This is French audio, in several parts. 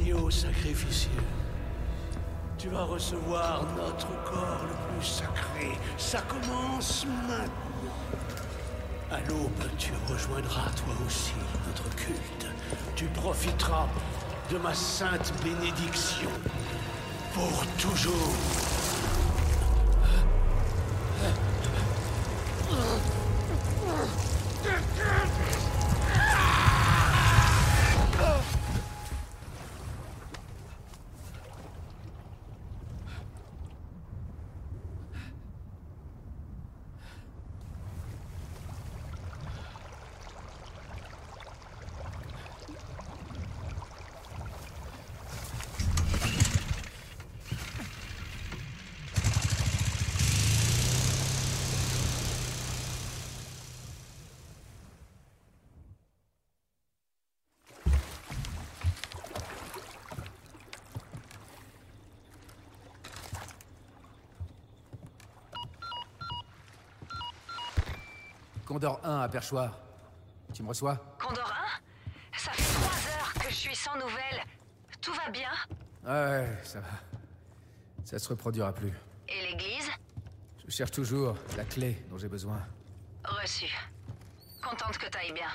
Agneau tu vas recevoir notre corps le plus sacré. Ça commence maintenant. À l'aube, tu rejoindras toi aussi notre culte. Tu profiteras de ma sainte bénédiction pour toujours. Condor 1 à Perchoir. Tu me reçois? Condor 1 Ça fait trois heures que je suis sans nouvelles. Tout va bien? Ouais, ça va. Ça se reproduira plus. Et l'église? Je cherche toujours la clé dont j'ai besoin. Reçu. Contente que t'ailles bien.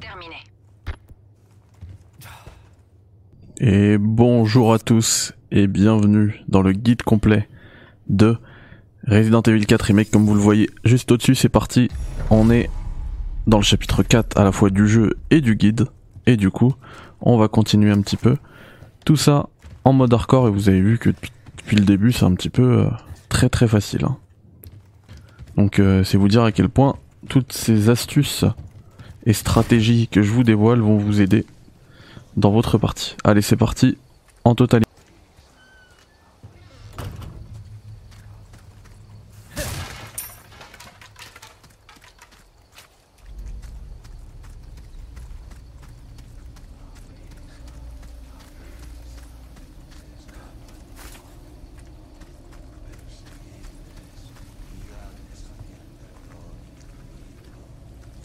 Terminé. Et bonjour à tous et bienvenue dans le guide complet de Resident Evil 4 Remake comme vous le voyez juste au-dessus c'est parti on est dans le chapitre 4 à la fois du jeu et du guide et du coup on va continuer un petit peu tout ça en mode hardcore et vous avez vu que depuis, le début c'est un petit peu euh, très très facile hein. donc euh, c'est vous dire à quel point toutes ces astuces et stratégies que je vous dévoile vont vous aider dans votre partie. Allez, c'est parti, en totalité.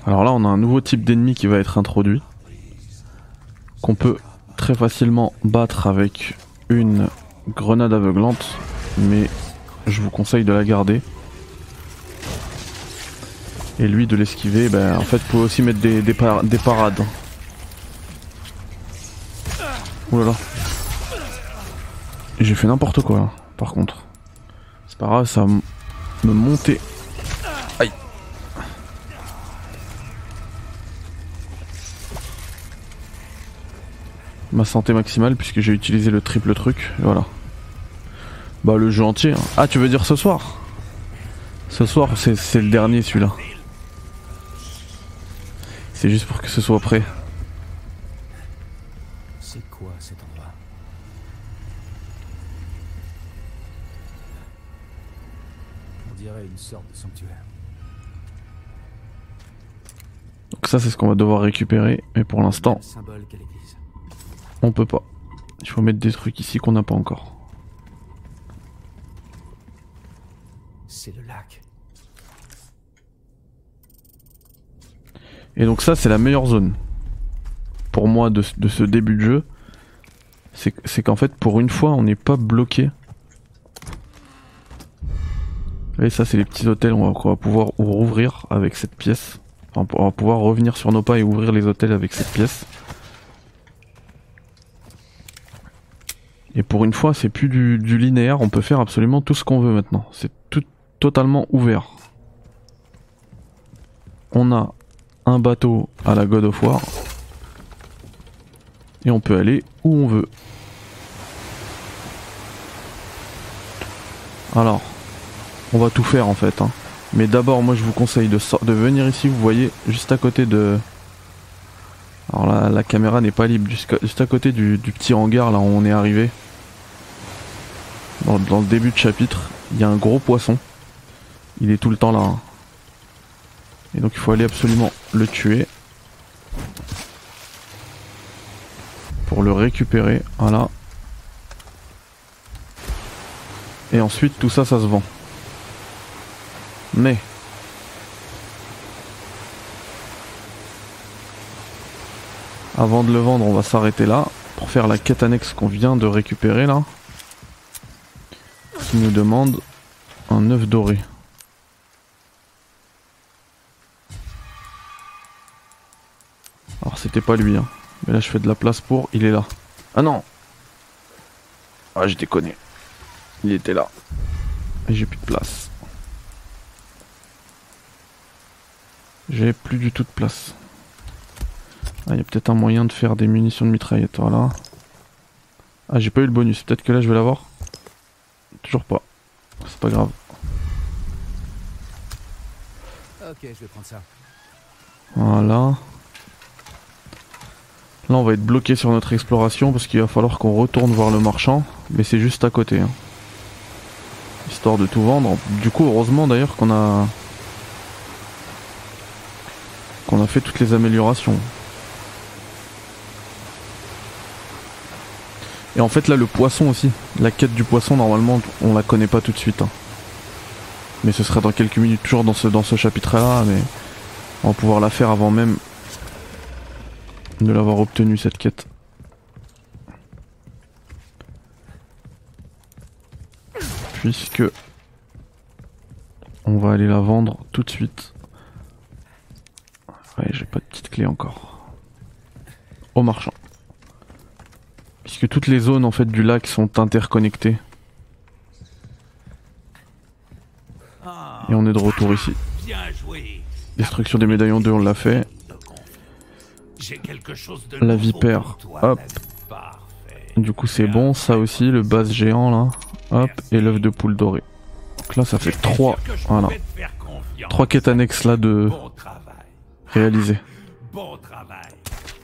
Alors là, on a un nouveau type d'ennemi qui va être introduit qu'on peut très facilement battre avec une grenade aveuglante, mais je vous conseille de la garder. Et lui de l'esquiver, ben en fait vous pouvez aussi mettre des, des, des parades. Là. J'ai fait n'importe quoi là, par contre. C'est pas grave, ça me monter ma santé maximale puisque j'ai utilisé le triple truc. Voilà. Bah le jeu entier. Hein. Ah tu veux dire ce soir? Ce soir c'est le dernier celui-là. C'est juste pour que ce soit prêt. C'est quoi cet endroit? On dirait une sorte de sanctuaire. Donc ça c'est ce qu'on va devoir récupérer, mais pour l'instant... On peut pas. Il faut mettre des trucs ici qu'on n'a pas encore. C'est le lac. Et donc ça c'est la meilleure zone. Pour moi de, ce début de jeu. C'est qu'en fait pour une fois on n'est pas bloqué. Et ça c'est les petits hôtels on va, pouvoir rouvrir avec cette pièce. on va pouvoir revenir sur nos pas et ouvrir les hôtels avec cette pièce. Et pour une fois, c'est plus du, linéaire, on peut faire absolument tout ce qu'on veut maintenant. C'est tout totalement ouvert. On a un bateau à la God of War. Et on peut aller où on veut. Alors, on va tout faire en fait. Hein. Mais d'abord, moi je vous conseille de, de venir ici, vous voyez, juste à côté de... La caméra n'est pas libre, juste à côté du, du petit hangar là où on est arrivé dans, le début de chapitre, il y a un gros poisson. Il est tout le temps là. Hein. Et donc il faut aller absolument le tuer. Pour le récupérer. Voilà. Et ensuite tout ça, ça se vend. Mais... Avant de le vendre, on va s'arrêter là. pour faire la quête annexe qu'on vient de récupérer là. Qui nous demande un œuf doré. Alors c'était pas lui, hein. mais là je fais de la place pour. Il est là. Ah non Ah j'ai déconné. Il était là. Et j'ai plus de place. J'ai plus du tout de place. Ah, il y a peut-être un moyen de faire des munitions de mitraillette, voilà. Ah, j'ai pas eu le bonus. Peut-être que là, je vais l'avoir. Toujours pas. C'est pas grave. Ok, je vais prendre ça. Voilà. Là, on va être bloqué sur notre exploration parce qu'il va falloir qu'on retourne voir le marchand. Mais c'est juste à côté. hein. Histoire de tout vendre. Du coup, heureusement d'ailleurs qu'on a... Qu'on a fait toutes les améliorations. Et en fait là le poisson aussi, la quête du poisson normalement on la connaît pas tout de suite. hein. Mais ce sera dans quelques minutes toujours dans ce, dans ce chapitre là, mais on va pouvoir la faire avant même de l'avoir obtenue cette quête. Puisque on va aller la vendre tout de suite. Ouais, j'ai pas de petite clé encore. Au marchand. Puisque toutes les zones en fait du lac sont interconnectées. Et on est de retour ici. Destruction des médaillons 2, on l'a fait. La vipère. Hop. Du coup c'est bon, ça aussi, le base géant là. Hop, et l'œuf de poule doré. Donc là ça fait J'étais 3 sûr que je voilà. pouvais te faire confiance. trois quêtes annexes là de travail.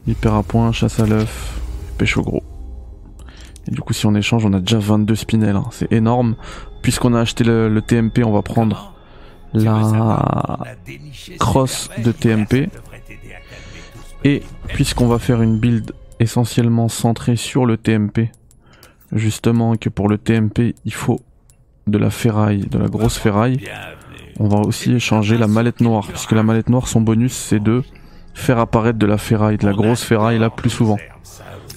Hyper à point, chasse à l'œuf, pêche au gros. Et du coup si on échange on a déjà 22 spinels, hein. c'est énorme. Puisqu'on a acheté le, le TMP on va prendre la... Crosse de. TMP. Et puisqu'on va faire une build essentiellement centrée sur le TMP, justement que pour le TMP il faut de la ferraille, de la grosse ferraille, on va aussi échanger la mallette noire, puisque la mallette noire son bonus c'est de faire apparaître de la ferraille, de la grosse ferraille là plus souvent.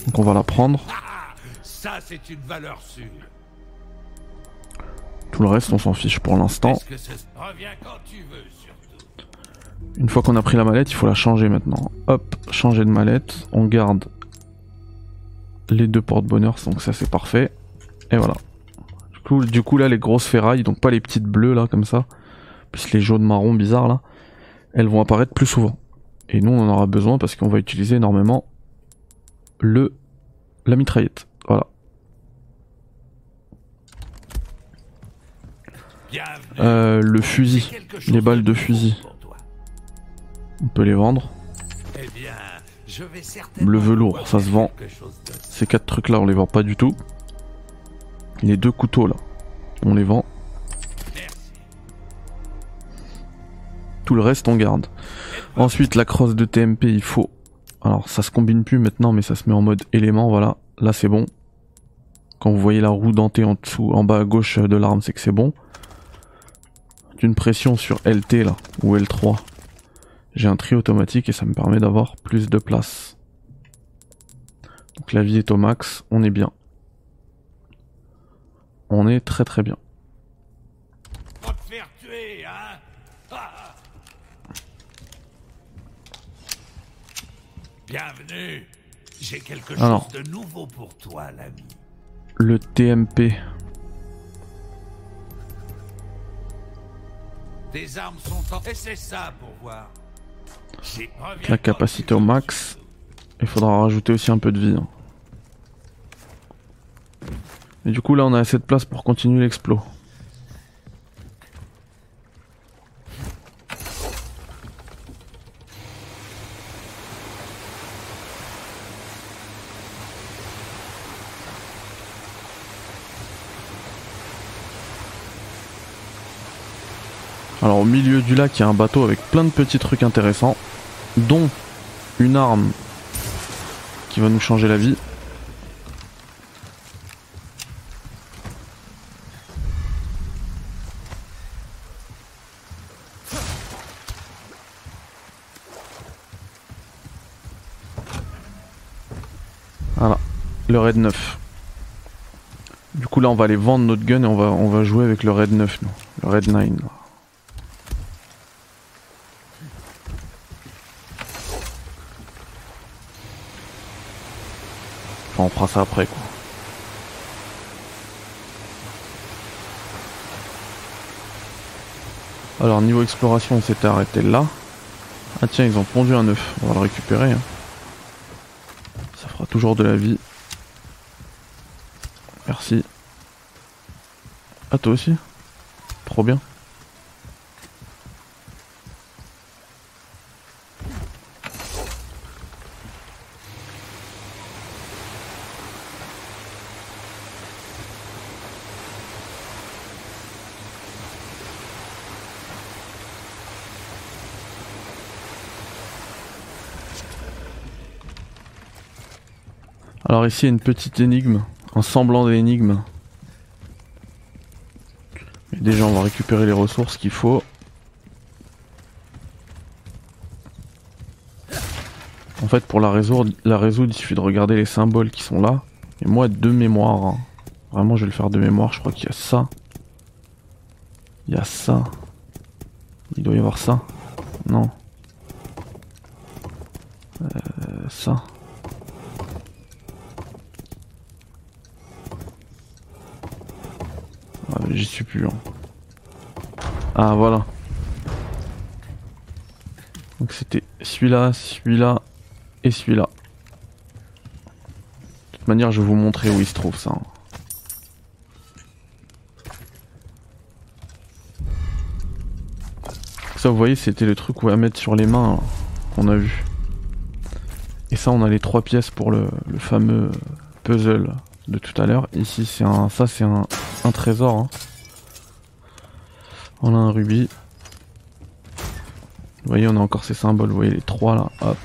Donc on va la prendre, ça c'est une valeur sûre. tout le reste on s'en fiche pour l'instant. Une fois qu'on a pris la mallette, il faut la changer maintenant. Hop, changer de mallette, on garde les deux porte-bonheur, donc ça c'est parfait. Et voilà. Du coup, du coup là les grosses ferrailles, donc pas les petites bleues là comme ça, plus les jaunes marrons bizarres là, elles vont apparaître plus souvent. Et nous on en aura besoin parce qu'on va utiliser énormément le la mitraillette. Voilà. Bienvenue. Euh, le fusil, les balles de fusil, on peut les vendre. Eh Le velours, ça se vend. Ces quatre trucs là on les vend pas du tout. Les deux couteaux là, on les vend. Tout le reste on garde. Ensuite la crosse de TMP il faut. Alors ça se combine plus maintenant mais ça se met en mode élément voilà. Là c'est bon. Quand vous voyez la roue dentée en dessous, en bas à gauche de l'arme c'est que c'est bon. D'une pression sur LT là ou L3. J'ai un tri automatique et ça me permet d'avoir plus de place. Donc la vie est au max, on est bien. On est très très bien. Hein? Bienvenue. J'ai quelque chose Alors. de nouveau pour toi, l'ami. Le TMP, Armes sont en... Et c'est ça pour voir. La capacité au max. Il faudra rajouter aussi un peu de vie. hein. Et du coup là on a assez de place pour continuer l'explo. Alors au milieu du lac il y a un bateau avec plein de petits trucs intéressants, dont une arme qui va nous changer la vie. Voilà. le raid 9. Du coup là on va aller vendre notre gun et on va, on va jouer avec le raid 9 nous. Le raid 9. On fera ça après quoi. Alors niveau exploration on s'était arrêté là. Ah tiens ils ont pondu un œuf, on va le récupérer. hein. Ça fera toujours de la vie. Merci. Ah toi aussi Trop bien. Alors ici une petite énigme, un semblant d'énigme. Mais déjà on va récupérer les ressources qu'il faut. En fait pour la résoudre, la résoudre il suffit de regarder les symboles qui sont là. Et moi de mémoire, hein. vraiment je vais le faire de mémoire, je crois qu'il y a ça. Il y a ça. Il doit y avoir ça. Non. Euh, ça. Ah, J'y suis plus. hein. Ah voilà. Donc c'était celui-là, celui-là et celui-là. De toute manière, je vais vous montrer où il se trouve ça. hein. Ça, vous voyez, c'était le truc où à mettre sur les mains qu'on a vu. Et ça, on a les trois pièces pour le fameux puzzle de tout à l'heure. Ici, c'est un, ça, c'est un, trésor. hein. On a un rubis. Vous voyez, on a encore ces symboles. Vous voyez les trois là. Hop.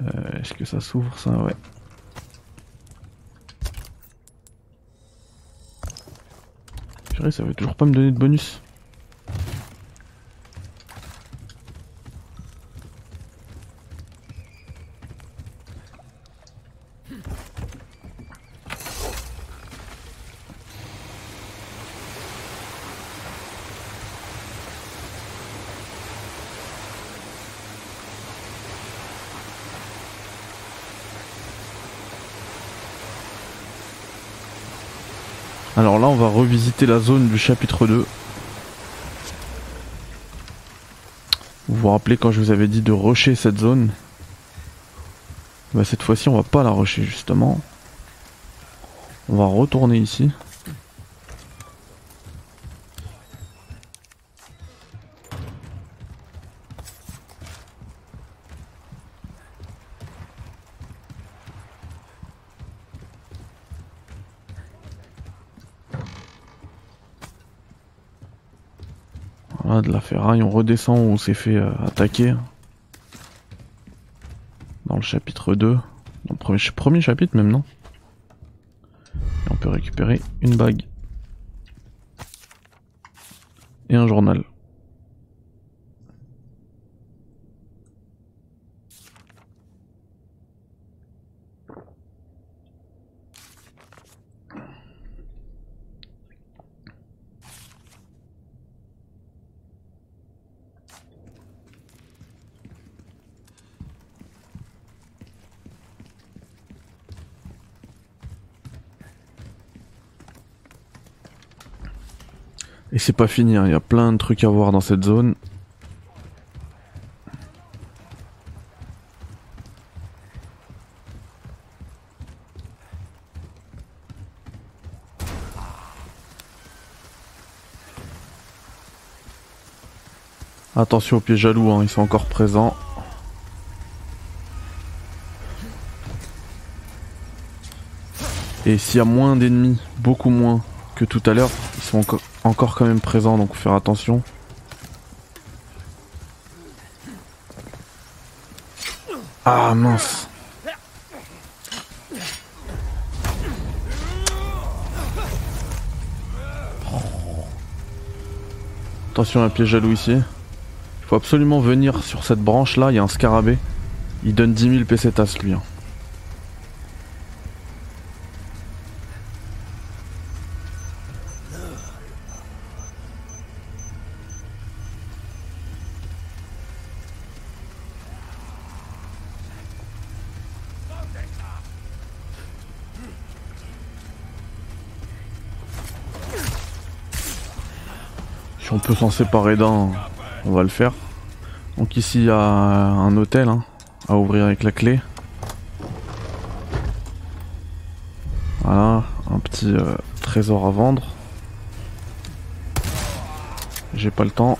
Euh, Est-ce que ça s'ouvre ça? Ouais. Purée, ça veut toujours pas me donner de bonus. Revisiter la zone du chapitre 2. Vous vous rappelez quand je vous avais dit de rusher cette zone? Bah, Cette fois-ci, on va pas la rusher justement. On va retourner ici. Voilà, de la on redescend où on s'est fait euh, attaquer. Dans le chapitre 2. Dans le premier, ch- premier chapitre même, non? On peut récupérer une bague. Et un journal. Et c'est pas fini, hein, il y a plein de trucs à voir dans cette zone. Attention aux pieds jaloux, hein, ils sont encore présents. Et s'il y a moins d'ennemis, beaucoup moins que tout à l'heure, ils sont encore, encore quand même présents, donc faire attention. Ah mince. Attention à un piège jaloux ici. Il Faut absolument venir sur cette branche là, il y a un scarabée. Il donne 10 000 pesetas lui. hein. Si on peut s'en séparer d'un, on va le faire. Donc ici il y a un hôtel hein, à ouvrir avec la clé. Voilà, un petit euh, trésor à vendre. J'ai pas le temps.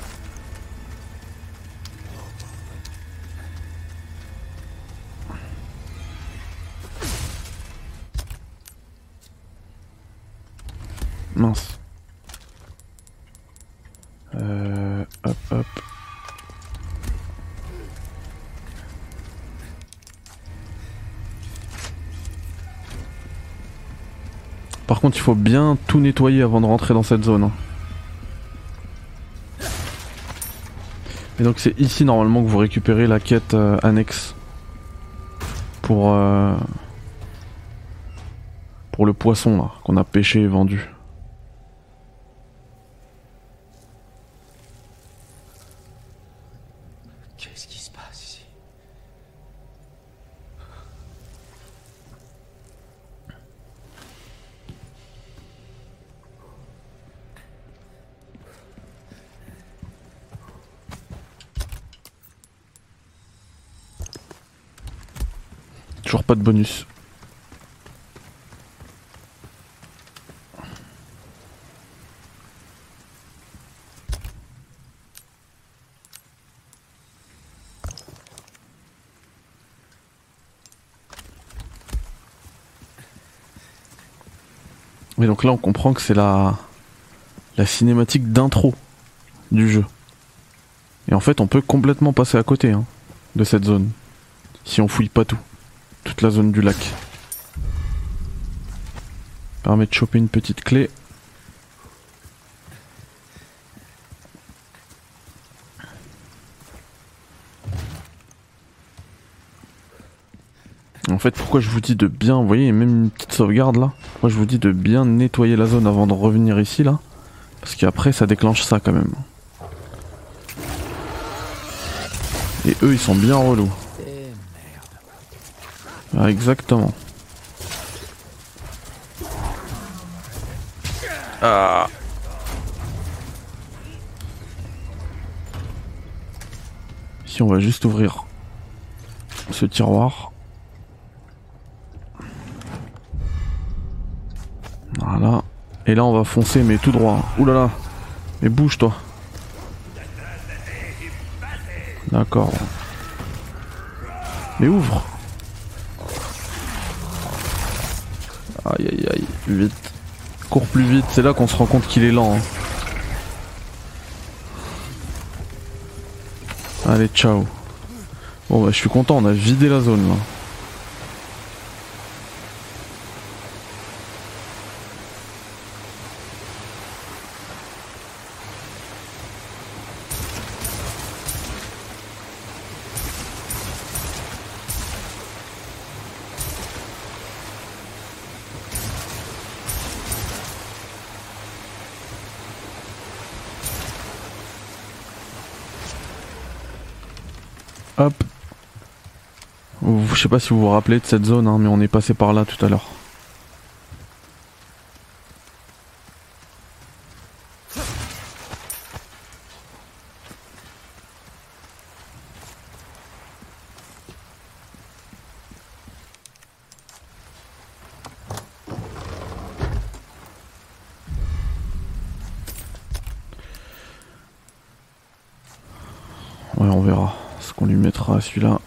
Il faut bien tout nettoyer avant de rentrer dans cette zone. hein. Et donc c'est ici normalement que vous récupérez la quête euh, annexe pour euh, pour le poisson là qu'on a pêché et vendu. Qu'est-ce qui se passe ici Pas de bonus. Et donc là on comprend que c'est la la cinématique d'intro du jeu. Et en fait on peut complètement passer à côté hein, de cette zone. Si on fouille pas tout la zone du lac. Permet de choper une petite clé. En fait, pourquoi je vous dis de bien, vous voyez, même une petite sauvegarde là. Moi, je vous dis de bien nettoyer la zone avant de revenir ici là, parce qu'après, ça déclenche ça quand même. Et eux, ils sont bien relous. Ah, exactement. Ah. Ici, on va juste ouvrir ce tiroir. Voilà. Et là, on va foncer, mais tout droit. Ouh là là. Mais bouge, toi. D'accord. Mais ouvre. Aïe aïe aïe, vite. Cours plus vite, c'est là qu'on se rend compte qu'il est lent. hein. Allez, ciao. Bon bah je suis content, on a vidé la zone là. Hop. Vous- Je sais pas si vous vous rappelez de cette zone, hein, mais on est passé par là tout à l'heure. Ouais, on verra ce qu'on lui mettra à celui-là.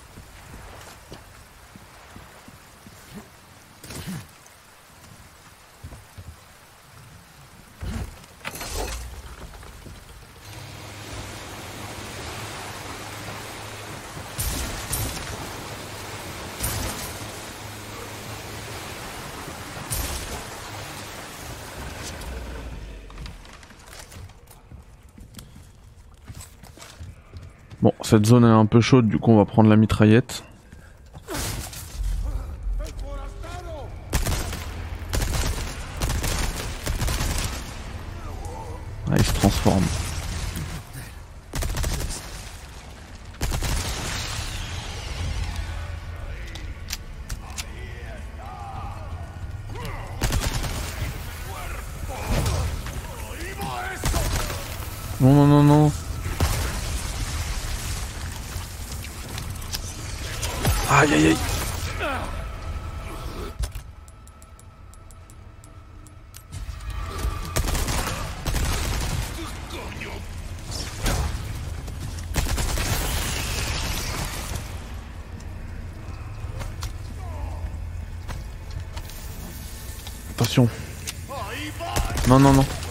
Cette zone est un peu chaude, du coup on va prendre la mitraillette. Non, non, non.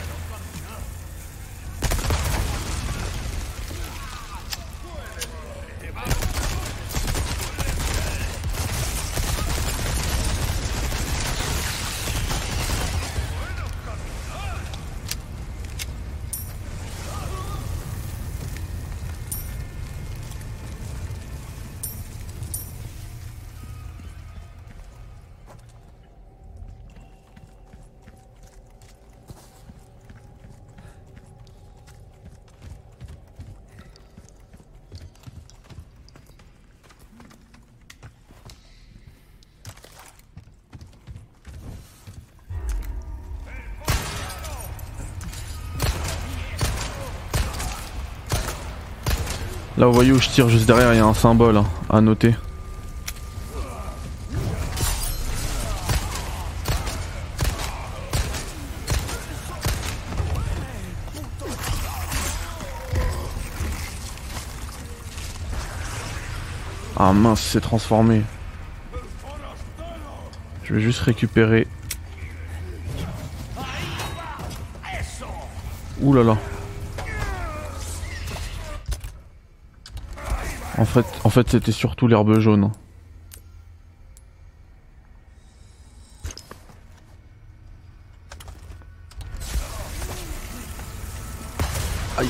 Là, vous voyez où je tire juste derrière, il y a un symbole hein, à noter. Ah mince, c'est transformé. Je vais juste récupérer. Ouh là là. En fait, en fait c'était surtout l'herbe jaune. Aïe.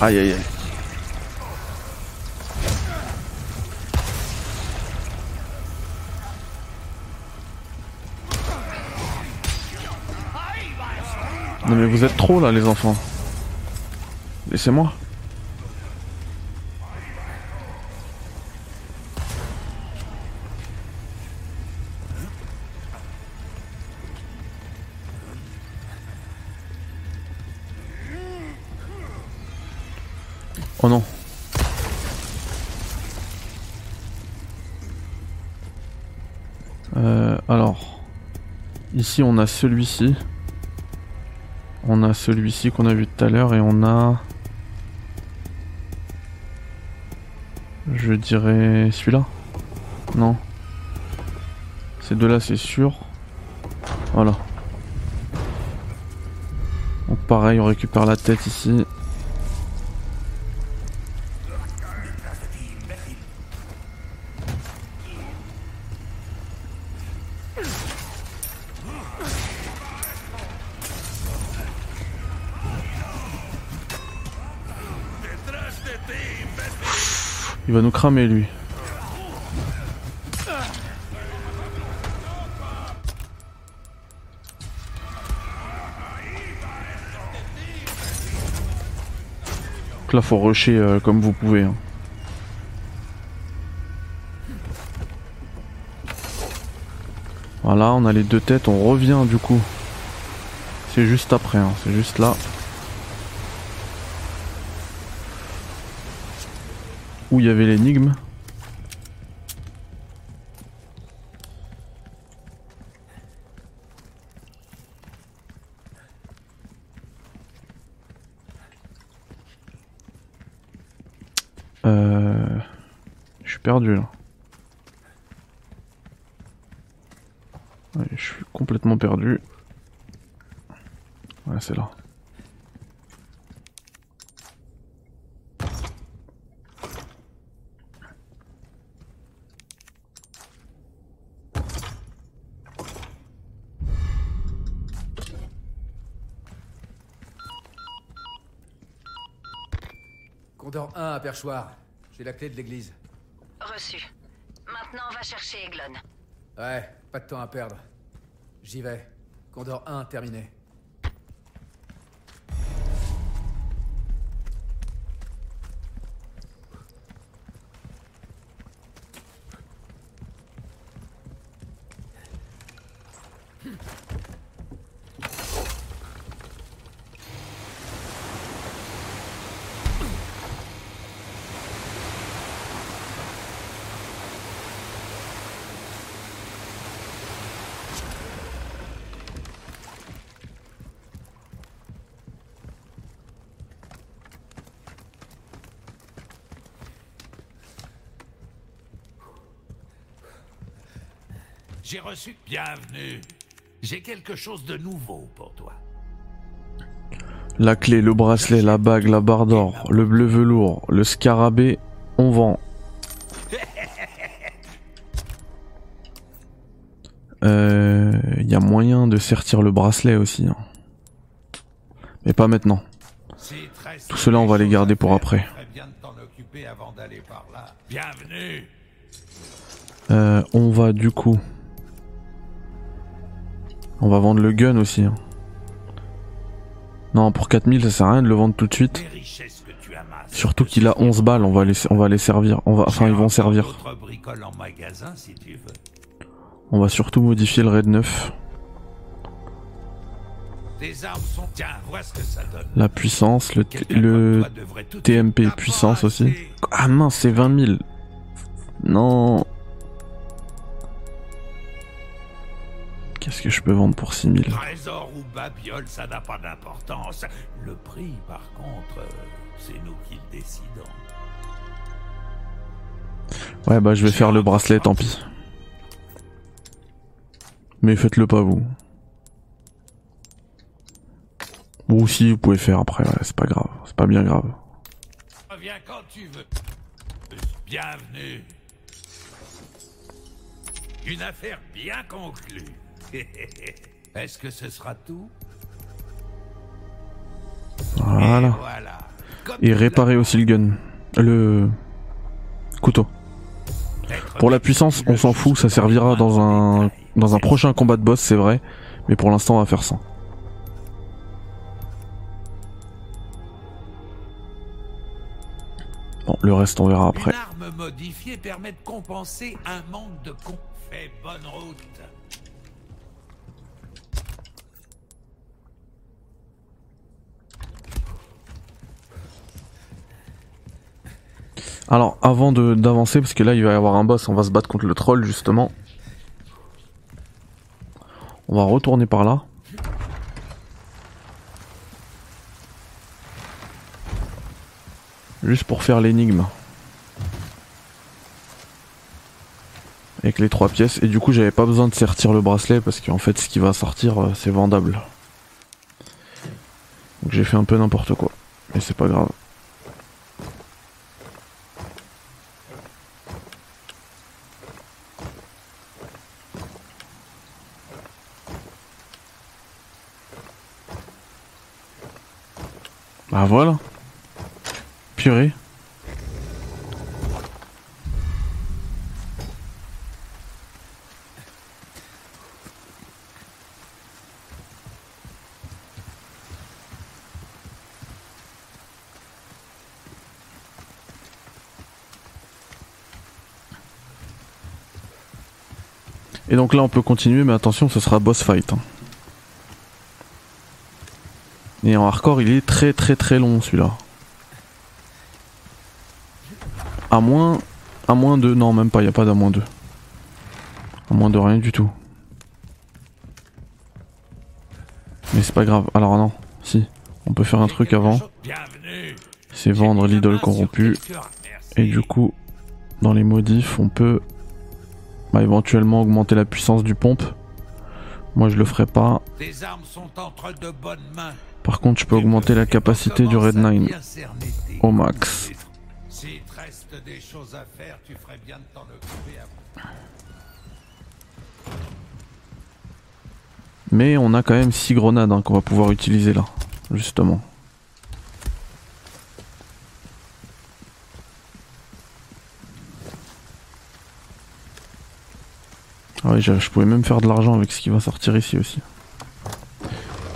Aïe aïe aïe. Mais vous êtes trop là les enfants. Laissez-moi. Oh non. Euh, alors, ici on a celui-ci. Celui-ci qu'on a vu tout à l'heure et on a... Je dirais celui-là Non. Ces deux-là c'est sûr. Voilà. Pareil, on récupère la tête ici. Il va nous cramer lui. Donc là faut rusher euh, comme vous pouvez. hein. Voilà, on a les deux têtes, on revient du coup. C'est juste après, hein, c'est juste là. Où il y avait l'énigme. Euh... Je suis perdu là. Je suis complètement perdu. Ouais, c'est là. Condor 1 à Perchoir. J'ai la clé de l'église. Reçu. Maintenant, va chercher Eglon. Ouais, pas de temps à perdre. J'y vais. Condor 1 terminé. J'ai reçu. Bienvenue. J'ai quelque chose de nouveau pour toi. La clé, le bracelet, la bague, la barre d'or, le bleu velours, le scarabée, on vend. Euh, Il y a moyen de sertir le bracelet aussi. hein. Mais pas maintenant. Tout cela, on va les garder pour après. Euh, on va du coup... On va vendre le gun aussi. hein. Non, pour 4000, ça sert à rien de le vendre tout de suite. Surtout qu'il a 11 balles, on va les, on va les servir. On va, enfin, ils vont servir. On va surtout modifier le raid 9. Tes armes sont. Tiens, vois ce que ça donne. La puissance, le, le TMP puissance aussi. Ah mince, c'est 20 000. Non. Qu'est-ce que je peux vendre pour 6 000 Trésor ou babiole, ça n'a pas d'importance. Le prix, par contre, c'est nous qui le décidons. Ouais, bah je vais faire le bracelet, tant pis. Mais faites-le pas vous. Ou si vous pouvez faire après, ouais, c'est pas grave, c'est pas bien grave. Reviens quand tu veux. Bienvenue. Une affaire bien conclue. Est-ce que ce sera tout Et Voilà. Et réparer aussi le gun. Le couteau. Pour la puissance, on s'en fout, ça servira dans un dans un prochain combat de boss, c'est vrai, mais pour l'instant on va faire ça. Bon, le reste on verra après. Une arme modifiée permet de compenser un manque de con. Fais bonne route. Alors, avant d'avancer, parce que là il va y avoir un boss, on va se battre contre le troll justement. On va retourner par là. Juste pour faire l'énigme. Avec les trois pièces. Et du coup j'avais pas besoin de sertir le bracelet parce qu'en fait ce qui va sortir euh, c'est vendable. Donc j'ai fait un peu n'importe quoi. Mais c'est pas grave. Bah voilà. Purée. Et donc là on peut continuer mais attention ce sera boss fight. hein. Et en hardcore, il est très très très long celui-là. À moins. À moins de. Non, même pas, il n'y a pas d'à moins de. À moins de rien du tout. Mais c'est pas grave. Alors non, si. On peut faire un truc avant. C'est vendre l'idole corrompue. Et du coup, dans les modifs, on peut bah, éventuellement augmenter la puissance du pompe. Moi, je le ferai pas. Par contre, je peux augmenter la capacité du Red 9 au max. S'il te reste des choses à faire, tu ferais bien de t'en occuper avant. Mais on a quand même 6 grenades hein, qu'on va pouvoir utiliser là, justement. Ah ouais, je je pouvais même faire de l'argent avec ce qui va sortir ici aussi.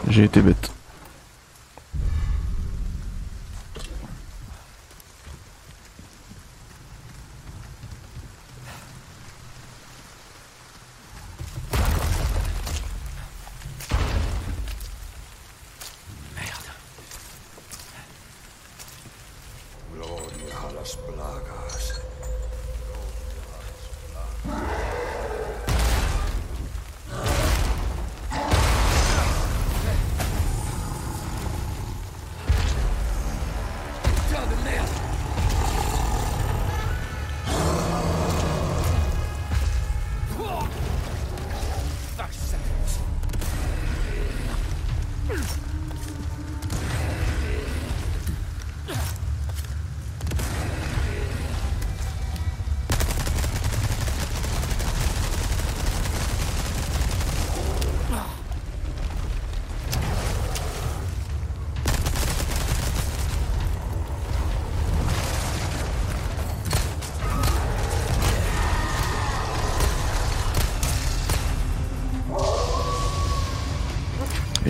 J'ai été bête.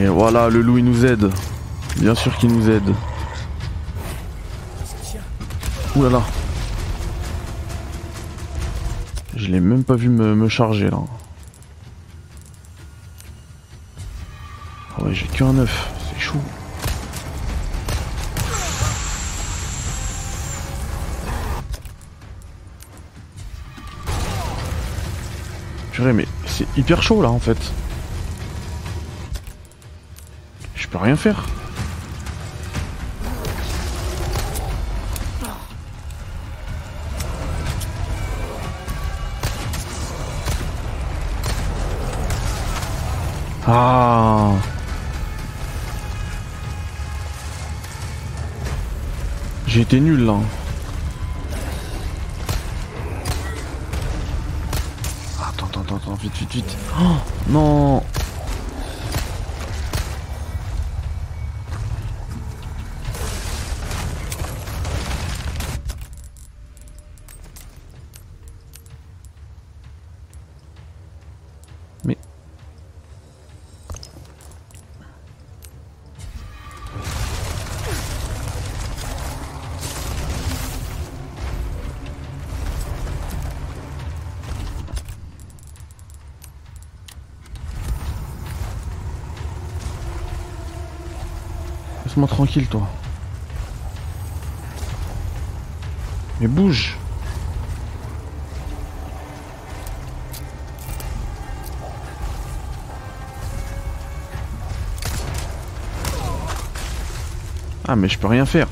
Et voilà, le loup il nous aide. Bien sûr qu'il nous aide. Ouh là là. Je l'ai même pas vu me, charger là. Ah ouais, j'ai qu'un œuf, c'est chaud. Purée, mais c'est hyper chaud là en fait. Je peux rien faire. Ah. J'ai été nul là. Attends, attends, attends, attends, vite, vite, vite. Oh, non. Tranquille, toi. Mais bouge Ah mais je peux rien faire.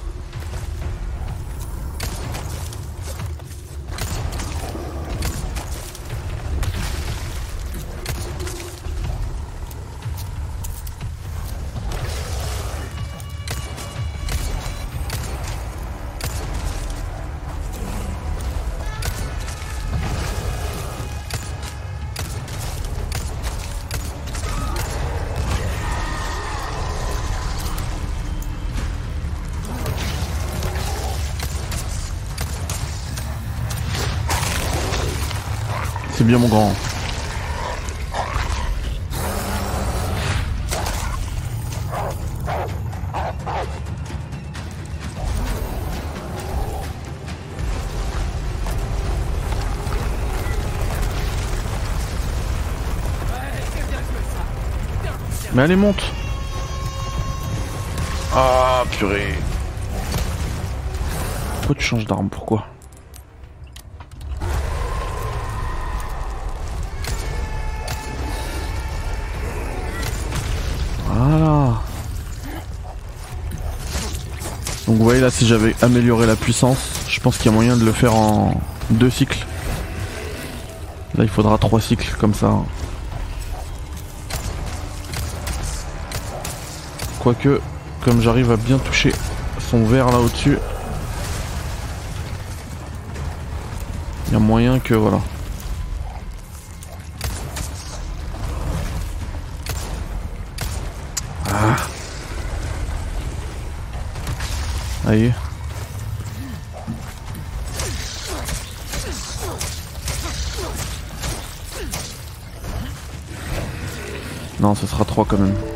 Mais allez monte Ah purée Pourquoi tu changes d'arme? Pourquoi? Voilà. Donc vous voyez là si j'avais amélioré la puissance, je pense qu'il y a moyen de le faire en deux cycles. Là il faudra trois cycles comme ça. Quoique, comme j'arrive à bien toucher son verre là au-dessus, il y a moyen que voilà. Ah. Aïe. Non, ce sera 3 quand même.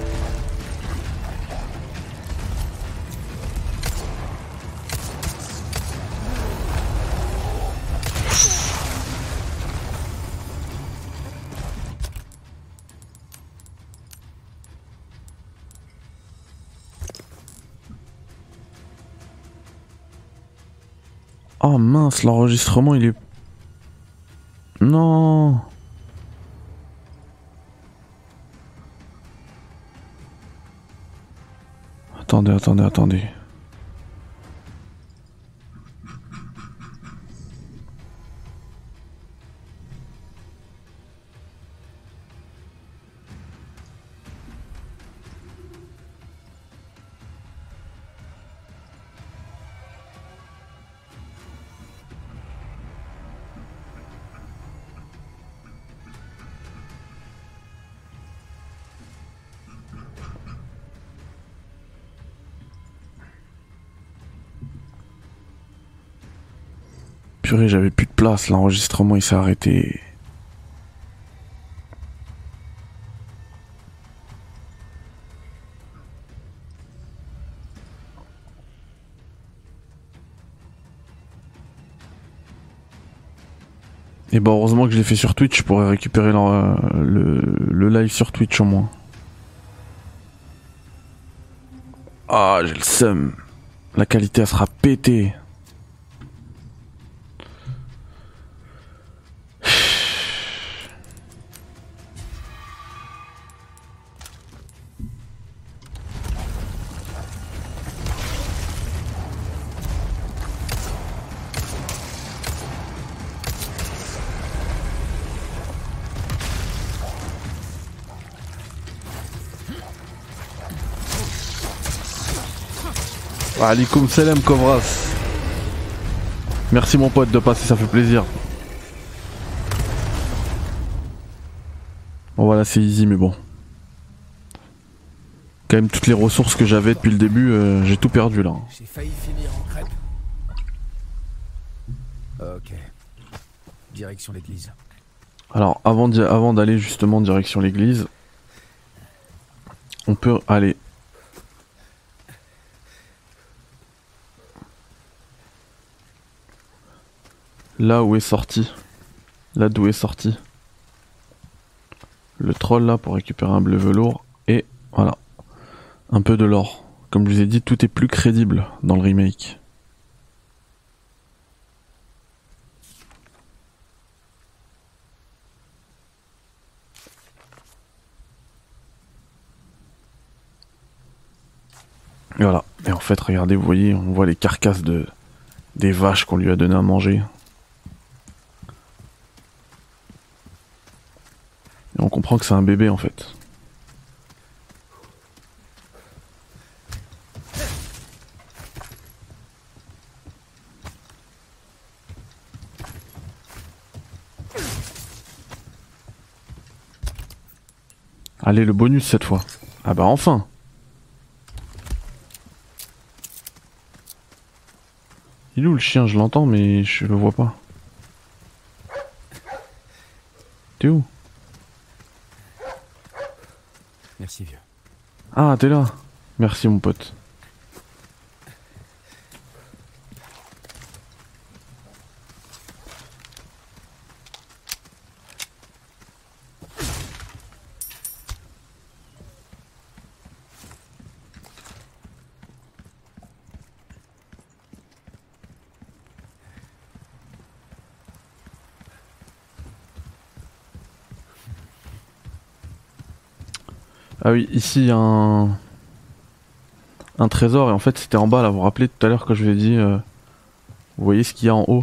L'enregistrement il est... Non Attendez, attendez, attendez. J'avais plus de place, l'enregistrement il s'est arrêté. Et bah heureusement que je l'ai fait sur Twitch, je pourrais récupérer le, le, le live sur Twitch au moins. Ah, j'ai le seum. La qualité elle sera pétée. Alikum salam Kovras. Merci mon pote de passer, ça fait plaisir. Bon voilà c'est easy mais bon. Quand même toutes les ressources que j'avais depuis le début, euh, j'ai tout perdu là. J'ai failli finir en crêpe. Ok. Direction l'église. Alors avant d'aller justement direction l'église, on peut aller là où est sorti, là d'où est sorti le troll là pour récupérer un bleu velours et voilà un peu de l'or. Comme je vous ai dit, tout est plus crédible dans le remake. Voilà. Et en fait, regardez, vous voyez, on voit les carcasses de des vaches qu'on lui a donné à manger. On comprend que c'est un bébé en fait. Allez, le bonus cette fois. Ah bah enfin Il est où le chien? Je l'entends mais je le vois pas. T'es où? Ah, t'es là. Merci mon pote. Ah oui, ici il y a un... un trésor et en fait c'était en bas là. Vous vous rappelez tout à l'heure que je vous ai dit, euh, vous voyez ce qu'il y a en haut?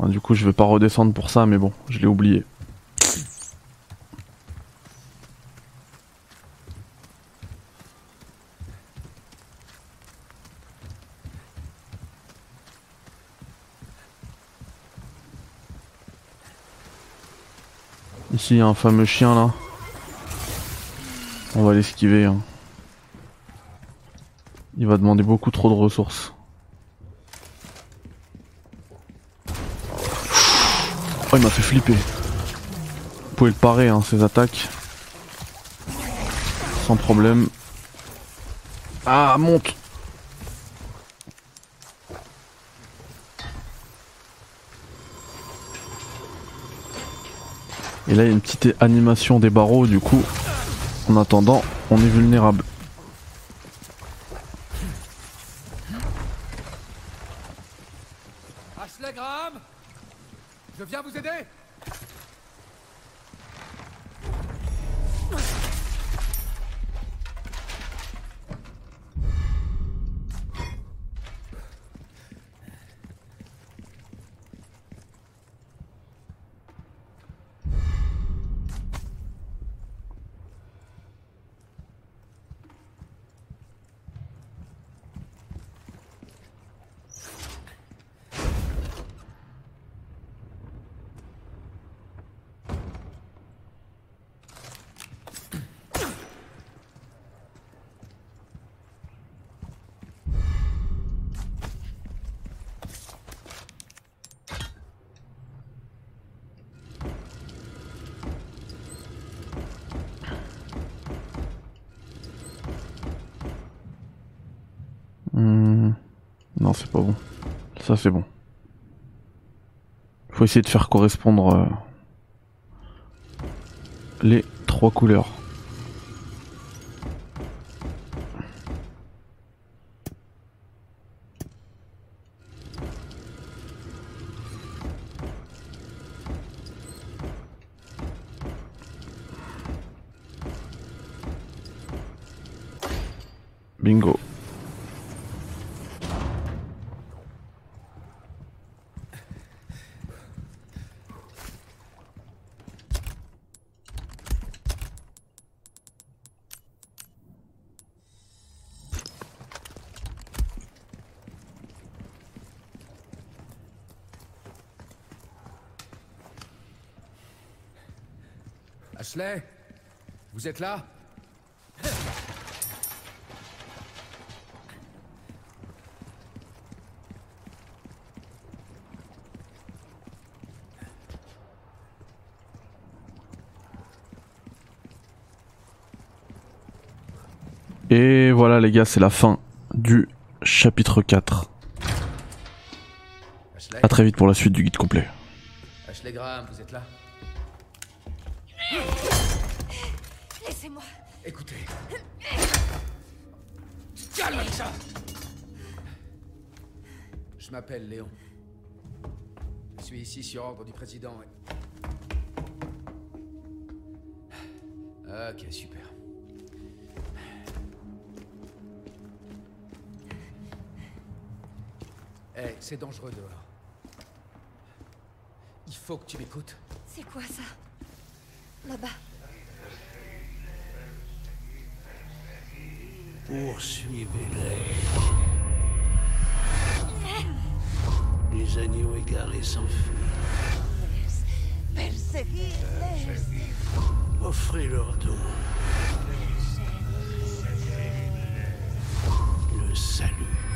Du coup je vais pas redescendre pour ça, mais bon, je l'ai oublié. Ici il y a un fameux chien là. On va l'esquiver. hein. Il va demander beaucoup trop de ressources. Oh, il m'a fait flipper. Vous pouvez le parer, hein, ses attaques. Sans problème. Ah, monte Et là, il y a une petite animation des barreaux, du coup, en attendant, on est vulnérable. Ashley Graham Je viens vous aider C'est pas bon. Ça, c'est bon. Faut essayer de faire correspondre euh, les trois couleurs. Bingo. Ashley Vous êtes là Et voilà les gars, c'est la fin du chapitre 4. Ashley A très vite pour la suite du guide complet. Ashley Graham, vous êtes là Laissez-moi. Écoutez. Calme ça Je m'appelle Léon. Je suis ici sur ordre du président. et- Ok, super. Eh, c'est dangereux dehors. Il faut que tu m'écoutes. C'est quoi ça? Là-bas. Poursuivez-les. Les agneaux égarés s'enfuient. Perséguez-les. Offrez leur dos. Le salut.